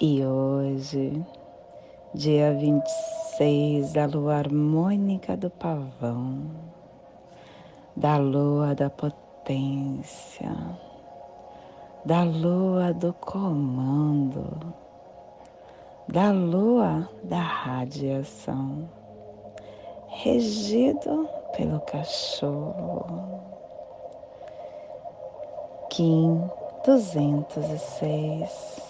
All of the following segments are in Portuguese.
e hoje, dia 26 da lua harmônica do pavão, da lua da potência, da lua do comando, da lua da radiação, regido pelo cachorro. Kim 206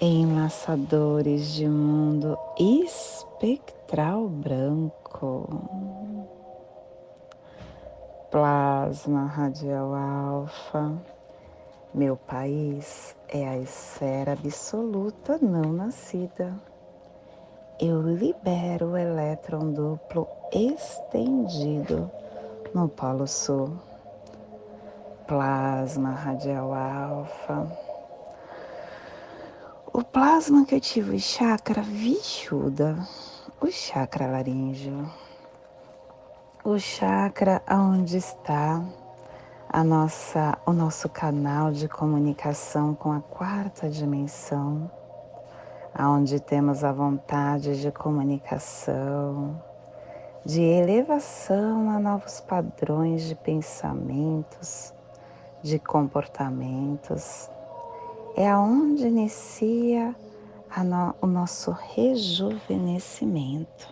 enlaçadores de mundo espectral branco, plasma radial alfa. Meu país é a esfera absoluta não nascida. Eu libero o elétron duplo estendido no Polo Sul. Plasma radial alfa o plasma que ativa o chakra Vishuddha, o chakra laríngeo, o chakra onde está a nossa, o nosso canal de comunicação com a quarta dimensão, aonde temos a vontade de comunicação, de elevação a novos padrões de pensamentos, de comportamentos é aonde inicia no, o nosso rejuvenescimento,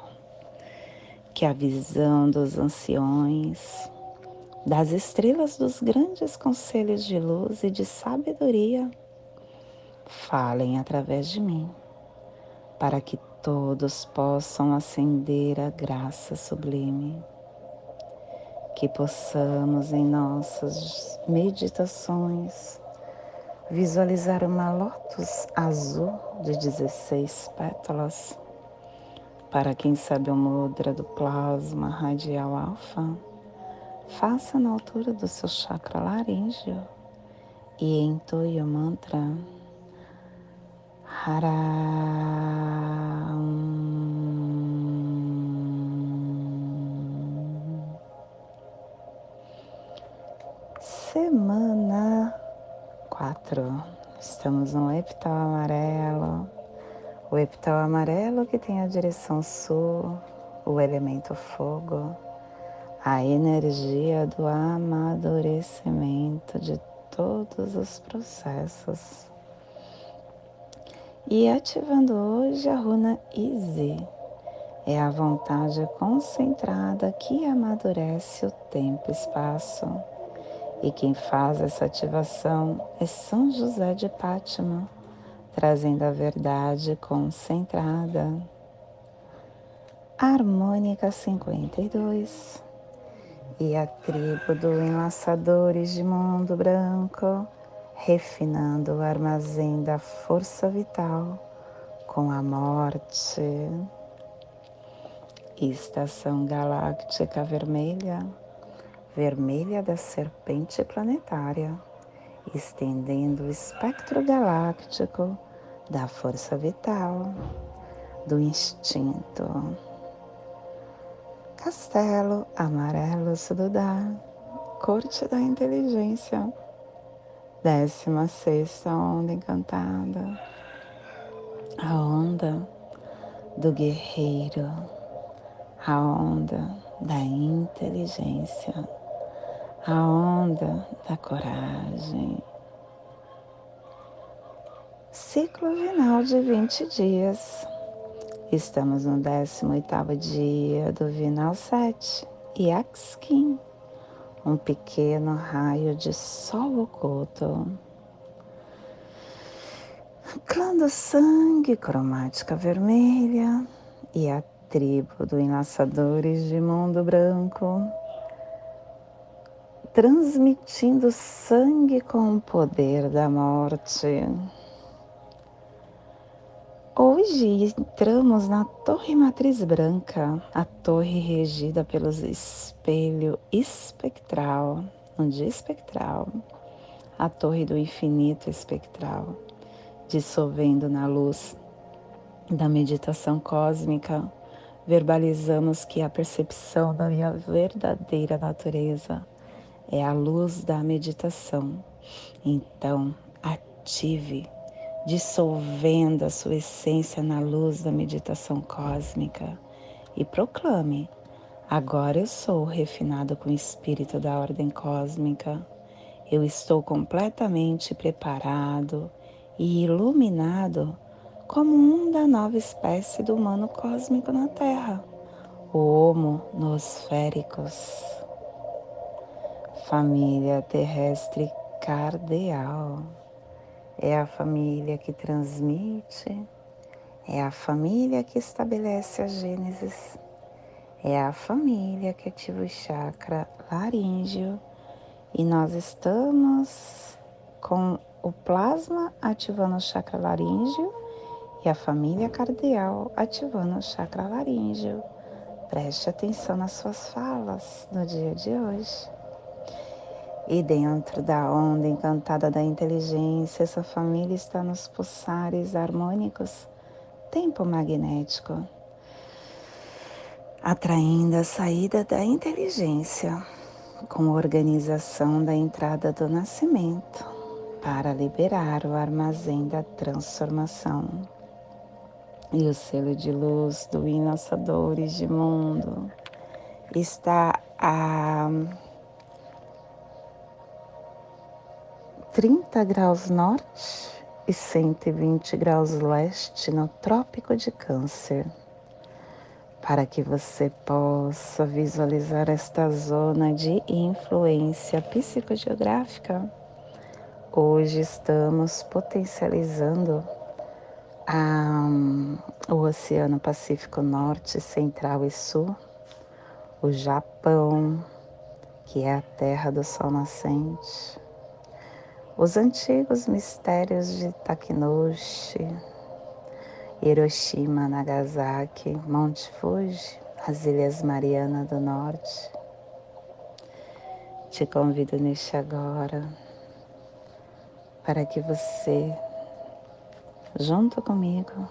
que a visão dos anciões, das estrelas dos grandes conselhos de luz e de sabedoria, falem através de mim, para que todos possam acender a graça sublime. Que possamos em nossas meditações visualizar uma lótus azul de 16 pétalas. Para quem sabe o mudra do plasma radial alfa, faça na altura do seu chakra laríngeo e entoie o mantra Haram. Semana quatro. Estamos no epital amarelo. O epital amarelo que tem a direção sul, o elemento fogo, a energia do amadurecimento de todos os processos. E ativando hoje a runa Easy, é a vontade concentrada que amadurece o tempo e espaço e quem faz essa ativação é São José de Pátima, trazendo a verdade concentrada. Harmônica 52 e a tribo do Enlaçadores de Mundo Branco, refinando o armazém da força vital com a morte. Estação Galáctica Vermelha vermelha da serpente planetária, estendendo o espectro galáctico da força vital, do instinto. Castelo amarelo Sududá, corte da inteligência, décima sexta onda encantada, a onda do guerreiro, a onda da inteligência a onda da coragem. Ciclo final de 20 dias. Estamos no 18º dia do Vinal 7 e Axkin, um pequeno raio de sol oculto. Clã do sangue, cromática vermelha e a tribo do Enlaçadores de Mundo Branco transmitindo sangue com o poder da morte. hoje entramos na Torre Matriz Branca, a torre regida pelos espelho espectral, um dia espectral, a torre do infinito espectral, dissolvendo na luz da meditação cósmica, verbalizamos que a percepção da minha verdadeira natureza é a luz da meditação. Então, ative dissolvendo a sua essência na luz da meditação cósmica e proclame: Agora eu sou refinado com o espírito da ordem cósmica. Eu estou completamente preparado e iluminado como um da nova espécie do humano cósmico na Terra, o Homo nosféricos. Família terrestre cardeal é a família que transmite, é a família que estabelece a Gênesis, é a família que ativa o chakra laríngeo e nós estamos com o plasma ativando o chakra laríngeo e a família cardial ativando o chakra laríngeo. Preste atenção nas suas falas no dia de hoje. E dentro da onda encantada da inteligência, essa família está nos pulsares harmônicos, tempo magnético, atraindo a saída da inteligência com organização da entrada do nascimento para liberar o armazém da transformação. E o selo de luz do Inassadores de Mundo está a 30 graus norte e 120 graus leste no Trópico de Câncer. Para que você possa visualizar esta zona de influência psicogeográfica, hoje estamos potencializando a, o Oceano Pacífico Norte, Central e Sul, o Japão, que é a terra do Sol nascente, os antigos mistérios de Takinushi, Hiroshima, Nagasaki, Monte Fuji, as Ilhas Mariana do Norte. Te convido neste agora para que você, junto comigo,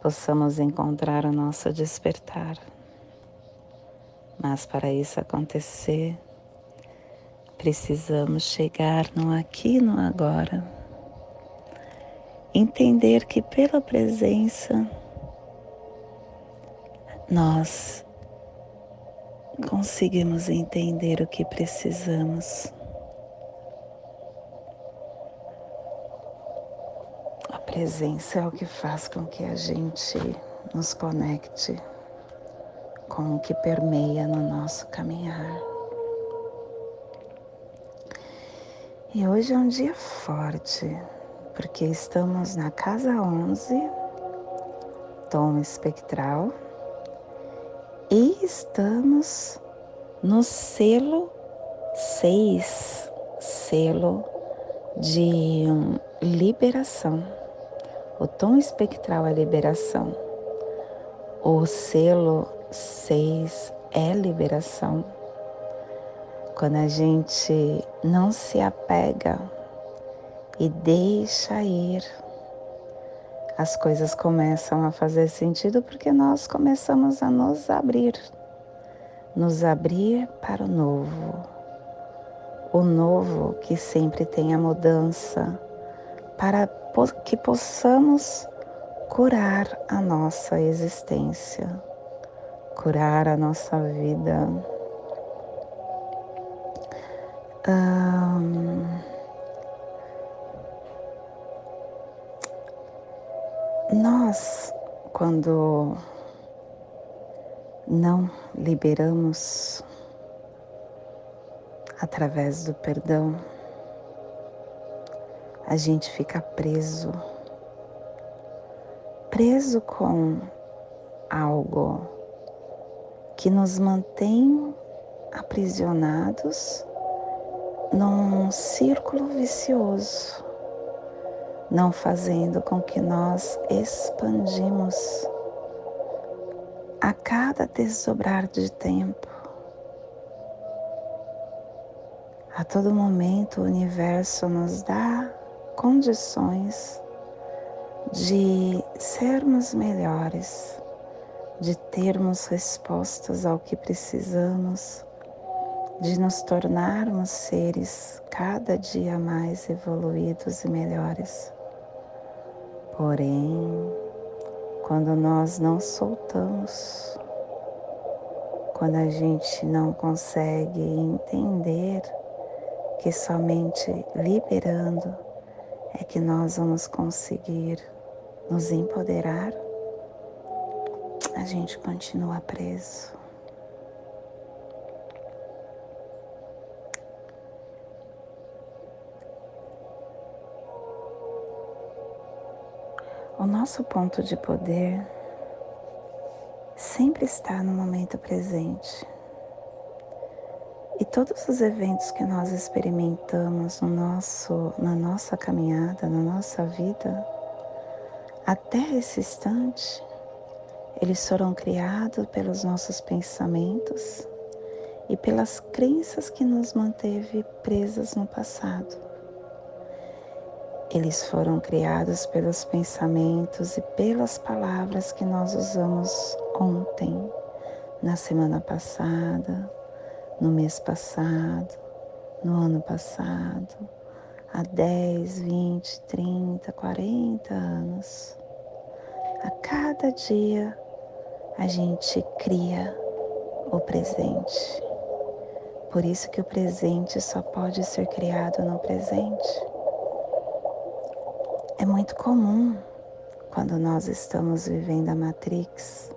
possamos encontrar o nosso despertar. Mas para isso acontecer, Precisamos chegar no aqui no agora. Entender que pela presença nós conseguimos entender o que precisamos. A presença é o que faz com que a gente nos conecte com o que permeia no nosso caminhar. E hoje é um dia forte, porque estamos na casa 11, tom espectral, e estamos no selo 6, selo de liberação. O tom espectral é liberação. O selo 6 é liberação quando a gente não se apega e deixa ir, as coisas começam a fazer sentido porque nós começamos a nos abrir, nos abrir para o novo. O novo que sempre tem a mudança, para que possamos curar a nossa existência, curar a nossa vida nós, quando não liberamos através do perdão, a gente fica preso, preso com algo que nos mantém aprisionados num círculo vicioso, não fazendo com que nós expandimos a cada desdobrar de tempo. A todo momento o universo nos dá condições de sermos melhores, de termos respostas ao que precisamos, de nos tornarmos seres cada dia mais evoluídos e melhores. Porém, quando nós não soltamos, quando a gente não consegue entender que somente liberando é que nós vamos conseguir nos empoderar, a gente continua preso. O nosso ponto de poder sempre está no momento presente. E todos os eventos que nós experimentamos no nosso, na nossa caminhada, na nossa vida, até esse instante, eles foram criados pelos nossos pensamentos e pelas crenças que nos manteve presas no passado. Eles foram criados pelos pensamentos e pelas palavras que nós usamos ontem, na semana passada, no mês passado, no ano passado, há 10, 20, 30, 40 anos. A cada dia a gente cria o presente. Por isso que o presente só pode ser criado no presente. É muito comum quando nós estamos vivendo a Matrix,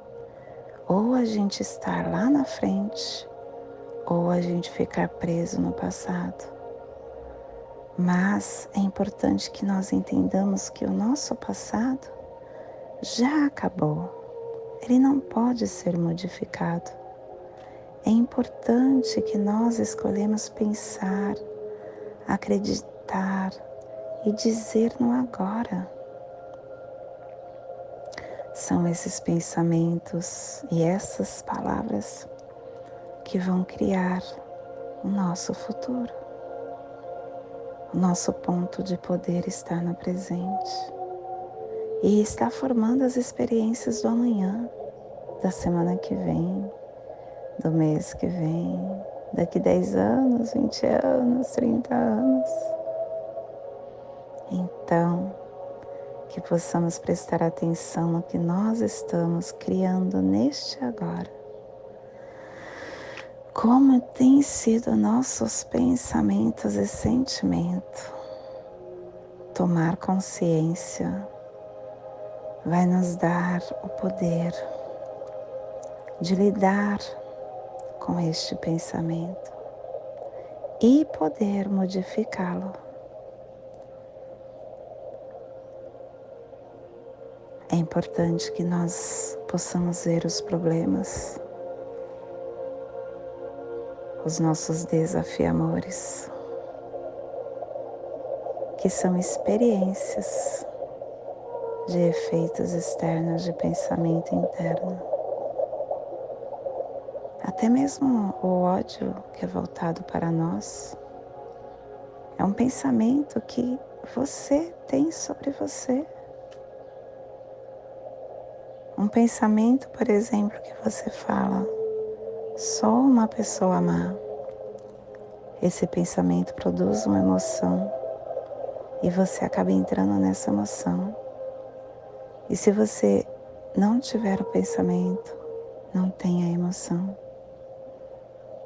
ou a gente estar lá na frente, ou a gente ficar preso no passado. Mas é importante que nós entendamos que o nosso passado já acabou. Ele não pode ser modificado. É importante que nós escolhemos pensar, acreditar e dizer no agora. São esses pensamentos e essas palavras que vão criar o nosso futuro. O nosso ponto de poder está no presente e está formando as experiências do amanhã, da semana que vem, do mês que vem, daqui 10 anos, 20 anos, 30 anos. Então, que possamos prestar atenção no que nós estamos criando neste agora. Como têm sido nossos pensamentos e sentimentos. Tomar consciência vai nos dar o poder de lidar com este pensamento e poder modificá-lo. É importante que nós possamos ver os problemas, os nossos desafiamores, que são experiências de efeitos externos de pensamento interno. Até mesmo o ódio que é voltado para nós é um pensamento que você tem sobre você. Um pensamento, por exemplo, que você fala, sou uma pessoa má. Esse pensamento produz uma emoção e você acaba entrando nessa emoção e se você não tiver o pensamento, não tem a emoção.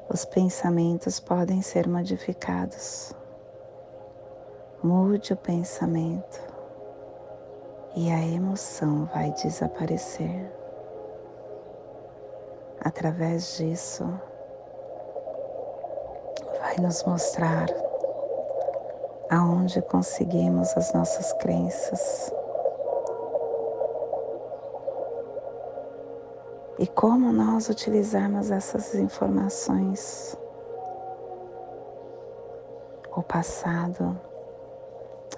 Os pensamentos podem ser modificados. Mude o pensamento e a emoção vai desaparecer. Através disso, vai nos mostrar aonde conseguimos as nossas crenças e como nós utilizarmos essas informações. O passado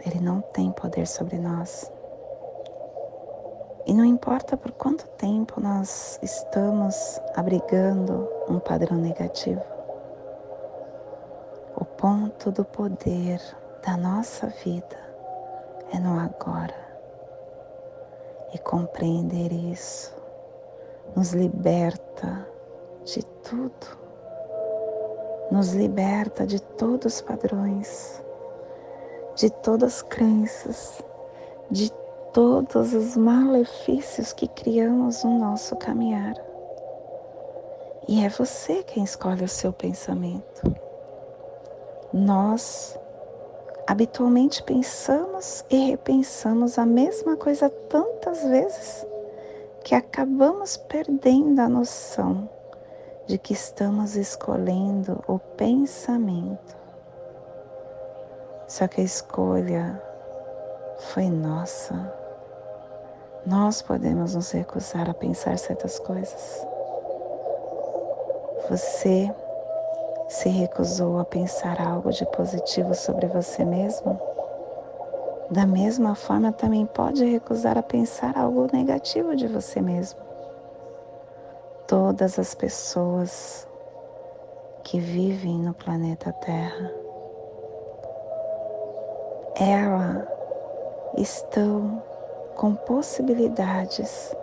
Ele não tem poder sobre nós. E não importa por quanto tempo nós estamos abrigando um padrão negativo, o ponto do poder da nossa vida é no agora. E compreender isso nos liberta de tudo, nos liberta de todos os padrões, de todas as crenças, de todos os malefícios que criamos no nosso caminhar. E é você quem escolhe o seu pensamento. Nós habitualmente pensamos e repensamos a mesma coisa tantas vezes que acabamos perdendo a noção de que estamos escolhendo o pensamento. Só que a escolha foi nossa. Nós podemos nos recusar a pensar certas coisas. Você se recusou a pensar algo de positivo sobre você mesmo? Da mesma forma, também pode recusar a pensar algo negativo de você mesmo. Todas as pessoas que vivem no planeta Terra, ela estão com possibilidades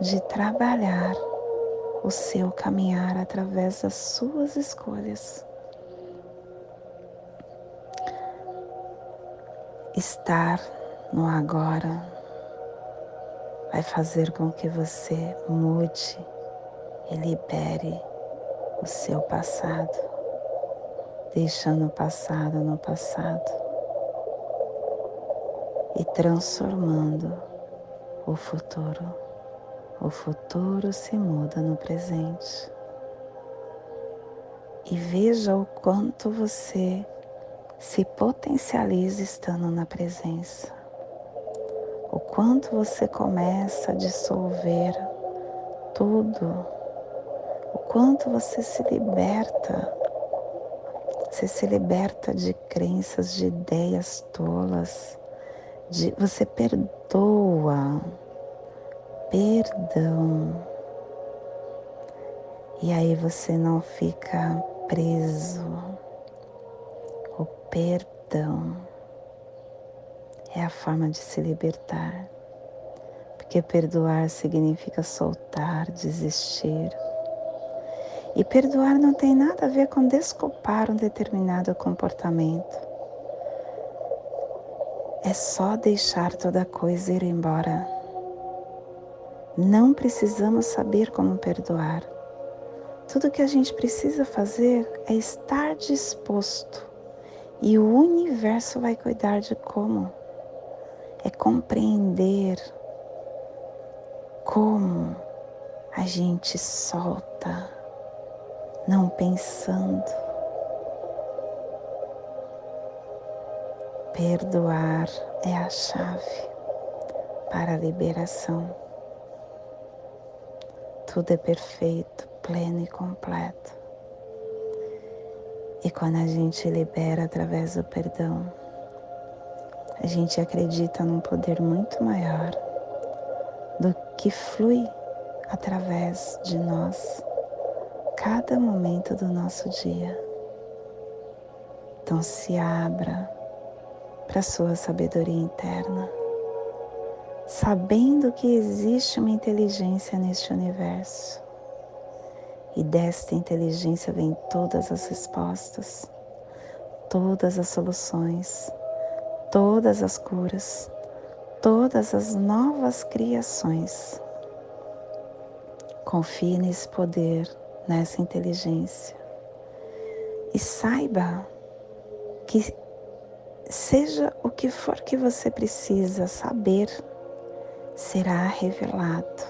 de trabalhar o seu caminhar através das suas escolhas. Estar no agora vai fazer com que você mude e libere o seu passado, deixando o passado no passado e transformando o futuro. O futuro se muda no presente. E veja o quanto você se potencializa estando na presença. O quanto você começa a dissolver tudo. O quanto você se liberta. Você se liberta de crenças, de ideias tolas de você perdoa, perdão. E aí você não fica preso. O perdão é a forma de se libertar. Porque perdoar significa soltar, desistir. E perdoar não tem nada a ver com desculpar um determinado comportamento. É só deixar toda coisa ir embora. Não precisamos saber como perdoar. Tudo que a gente precisa fazer é estar disposto e o universo vai cuidar de como. É compreender como a gente solta, não pensando Perdoar é a chave para a liberação. Tudo é perfeito, pleno e completo. E quando a gente libera através do perdão, a gente acredita num poder muito maior do que flui através de nós cada momento do nosso dia. Então se abra para sua sabedoria interna, sabendo que existe uma inteligência neste universo. E desta inteligência vem todas as respostas, todas as soluções, todas as curas, todas as novas criações. Confie nesse poder, nessa inteligência. E saiba que Seja o que for que você precisa saber, será revelado.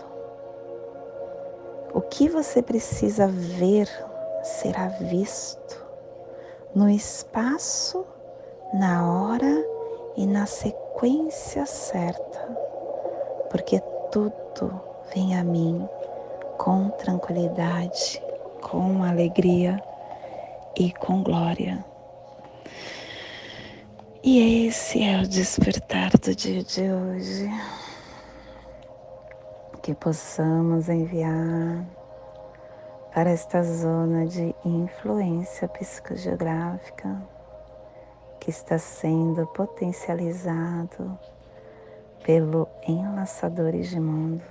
O que você precisa ver será visto no espaço, na hora e na sequência certa, porque tudo vem a mim com tranquilidade, com alegria e com glória. E esse é o despertar do dia de hoje. Que possamos enviar para esta zona de influência psicogeográfica que está sendo potencializado pelo Enlaçadores de Mundo,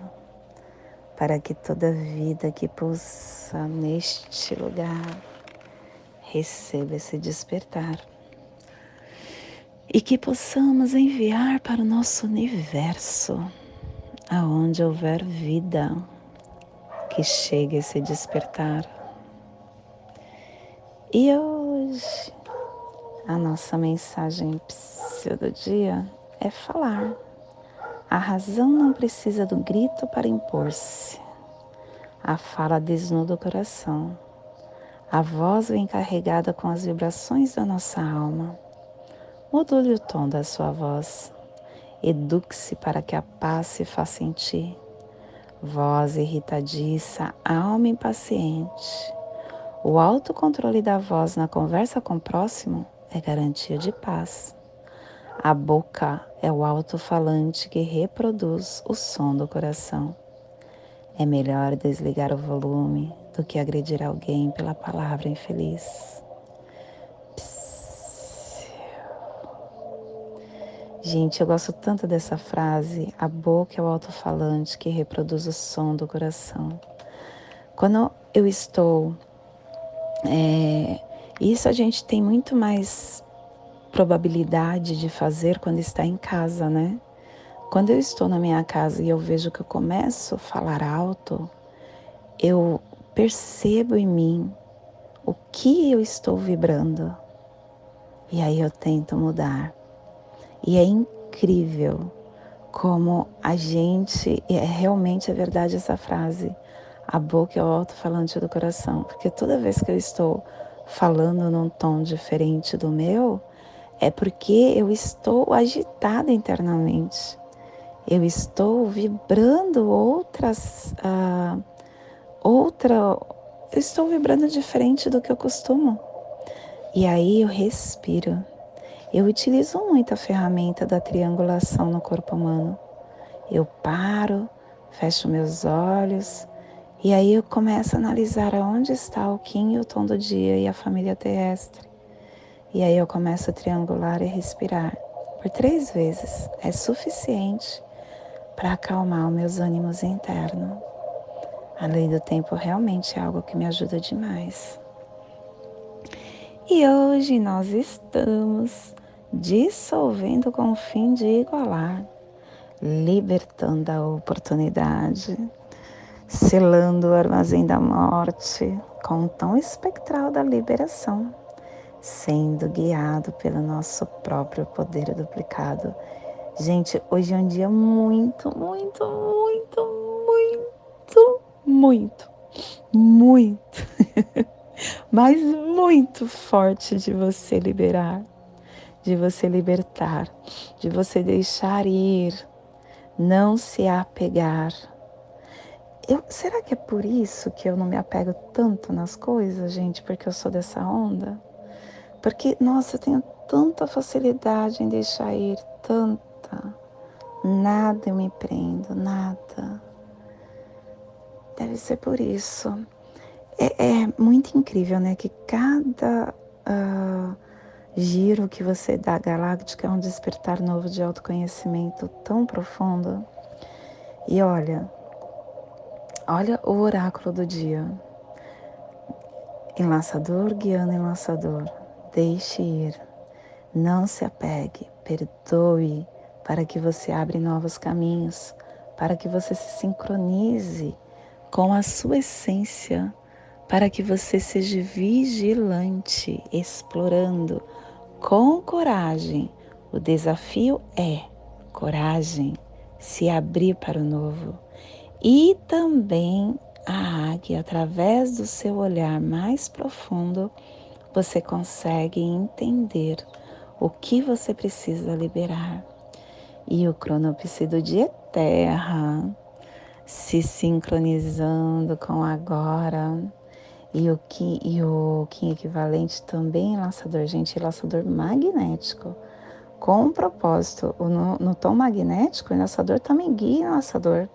para que toda vida que pulsa neste lugar receba esse despertar e que possamos enviar para o nosso universo, aonde houver vida, que chegue esse despertar. E hoje, a nossa mensagem do dia é falar. A razão não precisa do grito para impor-se. A fala desnuda o coração. A voz vem carregada com as vibrações da nossa alma Module o tom da sua voz. Eduque-se para que a paz se faça sentir. Voz irritadiça, alma impaciente. O autocontrole da voz na conversa com o próximo é garantia de paz. A boca é o alto-falante que reproduz o som do coração. É melhor desligar o volume do que agredir alguém pela palavra infeliz. Gente, eu gosto tanto dessa frase. A boca é o alto-falante que reproduz o som do coração. Quando eu estou. É, isso a gente tem muito mais probabilidade de fazer quando está em casa, né? Quando eu estou na minha casa e eu vejo que eu começo a falar alto, eu percebo em mim o que eu estou vibrando. E aí eu tento mudar. E é incrível como a gente, é realmente é verdade essa frase, a boca é o alto-falante do coração, porque toda vez que eu estou falando num tom diferente do meu, é porque eu estou agitada internamente, eu estou vibrando outras, uh, outra, eu estou vibrando diferente do que eu costumo. E aí eu respiro eu utilizo muito a ferramenta da triangulação no corpo humano. Eu paro, fecho meus olhos e aí eu começo a analisar aonde está o Kim e o tom do dia e a família terrestre. E aí eu começo a triangular e respirar por três vezes. É suficiente para acalmar os meus ânimos internos. A lei do tempo realmente é algo que me ajuda demais. E hoje nós estamos dissolvendo com o fim de igualar, libertando a oportunidade, selando o armazém da morte com o tom espectral da liberação, sendo guiado pelo nosso próprio poder duplicado. Gente, hoje é um dia muito, muito, muito, muito, muito, muito, mas muito forte de você liberar de você libertar, de você deixar ir, não se apegar. Eu, será que é por isso que eu não me apego tanto nas coisas, gente? Porque eu sou dessa onda? Porque, nossa, eu tenho tanta facilidade em deixar ir, tanta. Nada eu me prendo, nada. Deve ser por isso. É, é muito incrível, né? Que cada. Uh, giro que você dá galáctica é um despertar novo de autoconhecimento tão profundo. E olha, olha o oráculo do dia. Enlaçador guiando enlaçador, deixe ir, não se apegue, perdoe, para que você abra novos caminhos, para que você se sincronize com a sua essência, para que você seja vigilante, explorando com coragem. O desafio é coragem, se abrir para o novo. E também a águia, através do seu olhar mais profundo, você consegue entender o que você precisa liberar. E o cronopse do dia é terra, se sincronizando com agora e o Kim, e o Kim equivalente também é laçador, gente, laçador magnético. com um propósito. No, no tom magnético, o enlaçador também guia o enlaçador.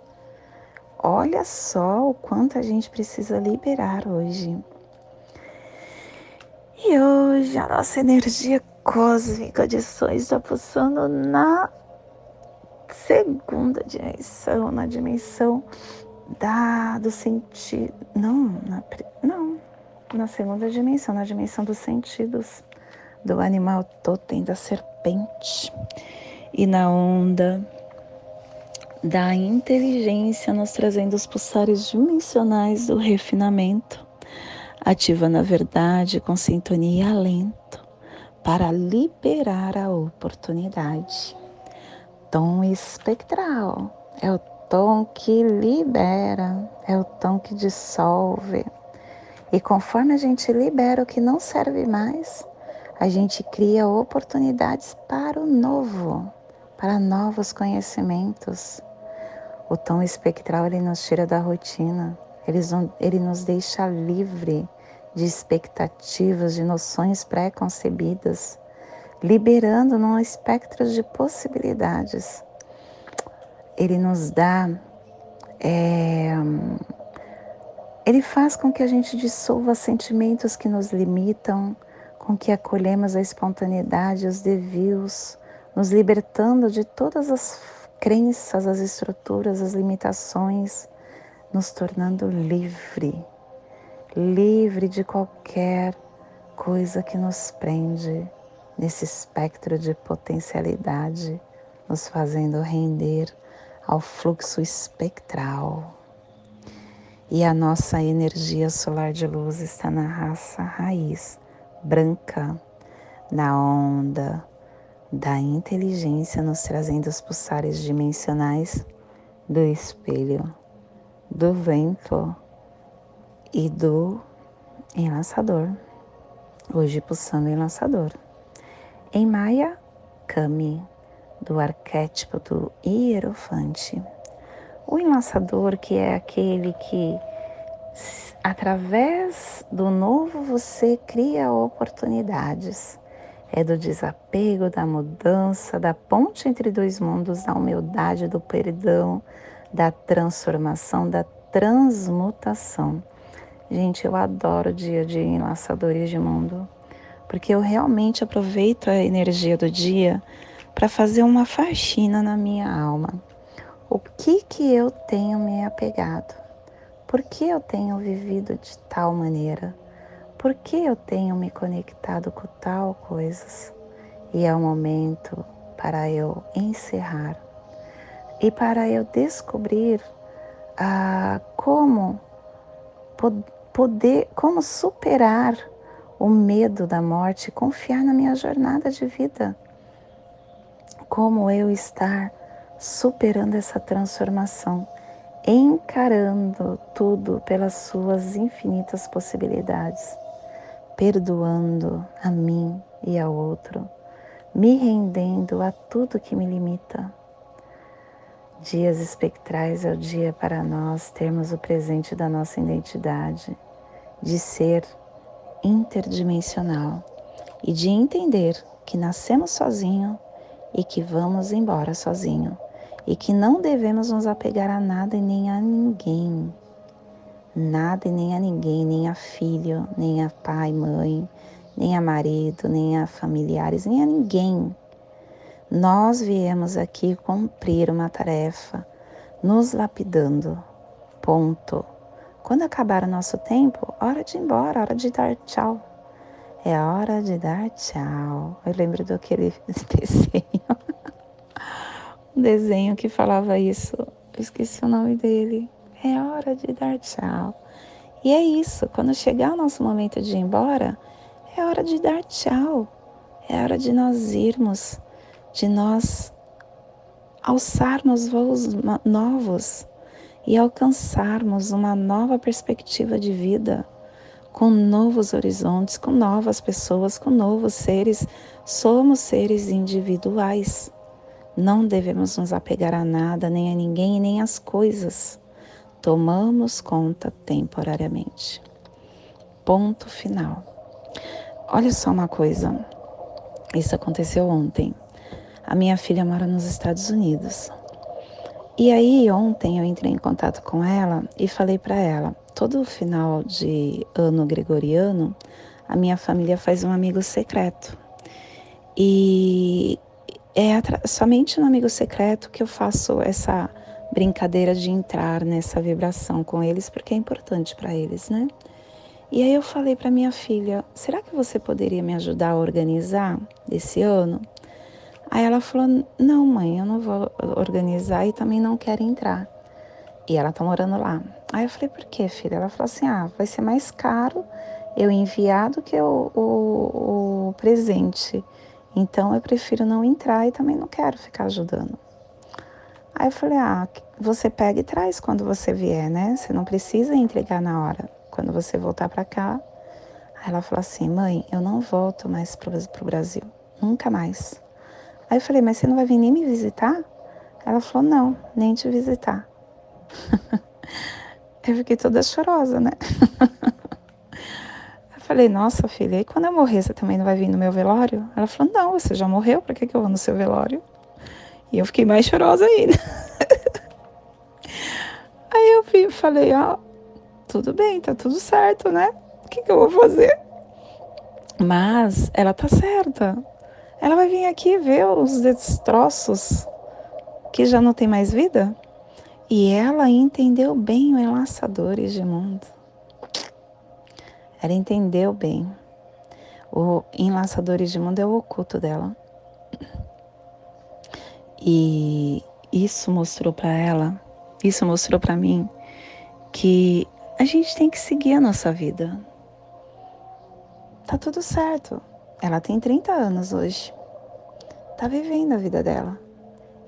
Olha só o quanto a gente precisa liberar hoje. E hoje a nossa energia cósmica de sonhos está pulsando na segunda dimensão, na dimensão da, do sentido. Não, na, não, na segunda dimensão, na dimensão dos sentidos do animal totem da serpente e na onda da inteligência, nos trazendo os pulsares dimensionais do refinamento, ativando a verdade com sintonia e alento para liberar a oportunidade. Tom espectral é o tom que libera, é o tom que dissolve. E conforme a gente libera o que não serve mais, a gente cria oportunidades para o novo, para novos conhecimentos, o tom espectral ele nos tira da rotina, ele, ele nos deixa livre de expectativas, de noções pré-concebidas, liberando num espectro de possibilidades. Ele nos dá, é, ele faz com que a gente dissolva sentimentos que nos limitam, com que acolhemos a espontaneidade, os devios, nos libertando de todas as crenças, as estruturas, as limitações, nos tornando livre, livre de qualquer coisa que nos prende nesse espectro de potencialidade, nos fazendo render ao fluxo espectral. E a nossa energia solar de luz está na raça raiz branca, na onda da inteligência, nos trazendo os pulsares dimensionais do espelho, do vento e do enlaçador. Hoje pulsando enlaçador. Em Maia, Kami, do arquétipo do hierofante. O enlaçador, que é aquele que, através do novo, você cria oportunidades é do desapego, da mudança, da ponte entre dois mundos, da humildade, do perdão, da transformação, da transmutação. Gente, eu adoro o dia de enlaçadores de mundo, porque eu realmente aproveito a energia do dia para fazer uma faxina na minha alma. O que que eu tenho me apegado? Por que eu tenho vivido de tal maneira? por que eu tenho me conectado com tal coisas? E é o momento para eu encerrar e para eu descobrir ah, como poder, como superar o medo da morte, confiar na minha jornada de vida, como eu estar superando essa transformação, encarando tudo pelas suas infinitas possibilidades perdoando a mim e ao outro, me rendendo a tudo que me limita. Dias espectrais é o dia para nós termos o presente da nossa identidade, de ser interdimensional e de entender que nascemos sozinho e que vamos embora sozinho e que não devemos nos apegar a nada e nem a ninguém nada e nem a ninguém, nem a filho, nem a pai, mãe, nem a marido, nem a familiares, nem a ninguém. Nós viemos aqui cumprir uma tarefa, nos lapidando. Ponto. Quando acabar o nosso tempo, hora de ir embora, hora de dar tchau. É hora de dar tchau. Eu lembro daquele desenho. um desenho que falava isso. Eu esqueci o nome dele é hora de dar tchau. E é isso, quando chegar o nosso momento de ir embora, é hora de dar tchau. É hora de nós irmos, de nós alçarmos voos novos e alcançarmos uma nova perspectiva de vida, com novos horizontes, com novas pessoas, com novos seres. Somos seres individuais. Não devemos nos apegar a nada, nem a ninguém, nem às coisas tomamos conta temporariamente. Ponto final. Olha só uma coisa, isso aconteceu ontem. A minha filha mora nos Estados Unidos. E aí ontem eu entrei em contato com ela e falei para ela, todo final de ano gregoriano, a minha família faz um amigo secreto. E é somente no amigo secreto que eu faço essa brincadeira de entrar nessa vibração com eles, porque é importante para eles, né? E aí eu falei para minha filha: será que você poderia me ajudar a organizar esse ano? Aí ela falou: não, mãe, eu não vou organizar e também não quero entrar. E ela tá morando lá. Aí eu falei: por quê, filha? Ela falou assim: ah, vai ser mais caro eu enviar do que o, o, o presente. Então eu prefiro não entrar e também não quero ficar ajudando. Aí eu falei: ah, você pega e traz quando você vier, né? Você não precisa entregar na hora quando você voltar para cá. Aí ela falou assim: mãe, eu não volto mais pro, pro Brasil, nunca mais. Aí eu falei: mas você não vai vir nem me visitar? Ela falou: não, nem te visitar. eu fiquei toda chorosa, né? eu falei: nossa, filha, e quando eu morrer você também não vai vir no meu velório? Ela falou: não, você já morreu, por que, que eu vou no seu velório? E eu fiquei mais chorosa ainda. Aí eu falei: ó, oh, tudo bem, tá tudo certo, né? O que, que eu vou fazer? Mas ela tá certa. Ela vai vir aqui ver os destroços que já não tem mais vida. E ela entendeu bem o Enlaçadores de Mundo. Ela entendeu bem. O Enlaçadores de Mundo é o oculto dela. E isso mostrou para ela, isso mostrou para mim que a gente tem que seguir a nossa vida. Tá tudo certo. Ela tem 30 anos hoje. Tá vivendo a vida dela.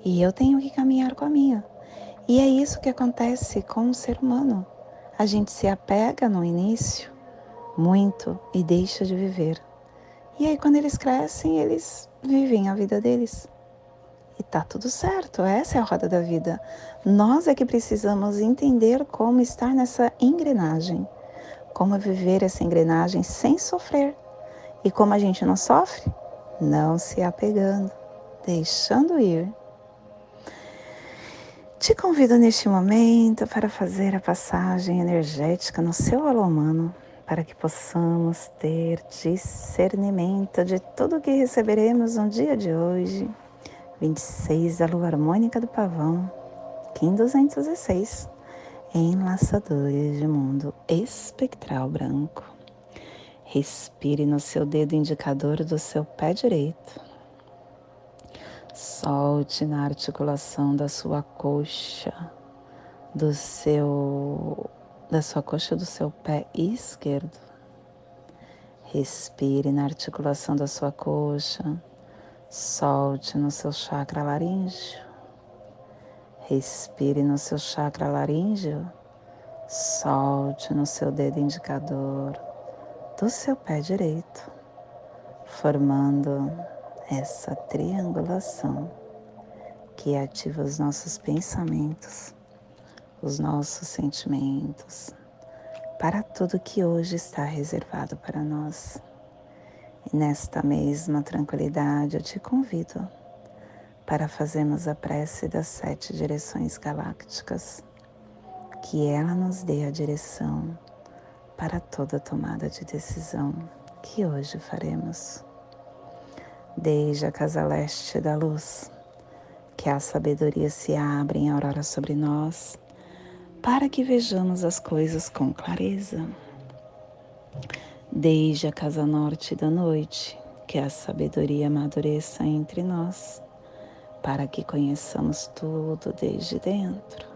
E eu tenho que caminhar com a minha. E é isso que acontece com o ser humano. A gente se apega no início muito e deixa de viver. E aí, quando eles crescem, eles vivem a vida deles. E tá tudo certo, essa é a roda da vida. Nós é que precisamos entender como estar nessa engrenagem, como viver essa engrenagem sem sofrer. E como a gente não sofre? Não se apegando, deixando ir. Te convido neste momento para fazer a passagem energética no seu alô humano, para que possamos ter discernimento de tudo que receberemos no dia de hoje 26 da lua harmônica do pavão, Kim 206, enlaçadores de mundo espectral branco. Respire no seu dedo indicador do seu pé direito. Solte na articulação da sua coxa, do seu da sua coxa do seu pé esquerdo. Respire na articulação da sua coxa Solte no seu chakra laríngeo. Respire no seu chakra laríngeo. Solte no seu dedo indicador do seu pé direito, formando essa triangulação que ativa os nossos pensamentos, os nossos sentimentos, para tudo que hoje está reservado para nós. E nesta mesma tranquilidade eu te convido para fazermos a prece das sete direções galácticas, que ela nos dê a direção para toda tomada de decisão que hoje faremos. Desde a casa leste da luz, que a sabedoria se abra em aurora sobre nós, para que vejamos as coisas com clareza desde a casa norte da noite, que a sabedoria amadureça entre nós, para que conheçamos tudo desde dentro.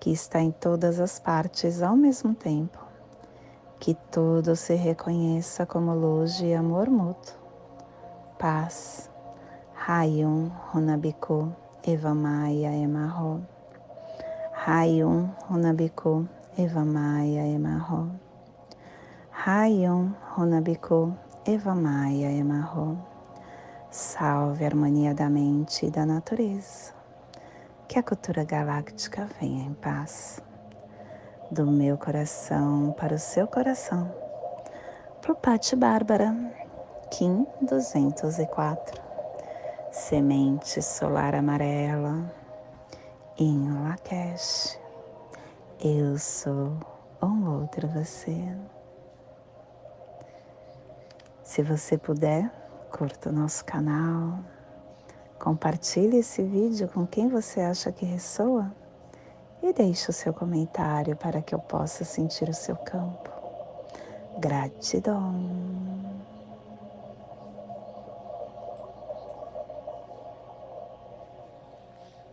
que está em todas as partes ao mesmo tempo, que tudo se reconheça como luz e amor mútuo, paz, Rayum Runabiku Evamaya Emarro. Rayum Runabiku Evamaya Emarro. Rayum Runabiku Evamaya Emarro. Salve a harmonia da mente e da natureza. Que a cultura galáctica venha em paz. Do meu coração para o seu coração. Por Pati Bárbara, Kim 204 semente solar amarela em Lakesh. Eu sou um outro você. Se você puder, curta o nosso canal, compartilhe esse vídeo com quem você acha que ressoa e deixe o seu comentário para que eu possa sentir o seu campo. Gratidão.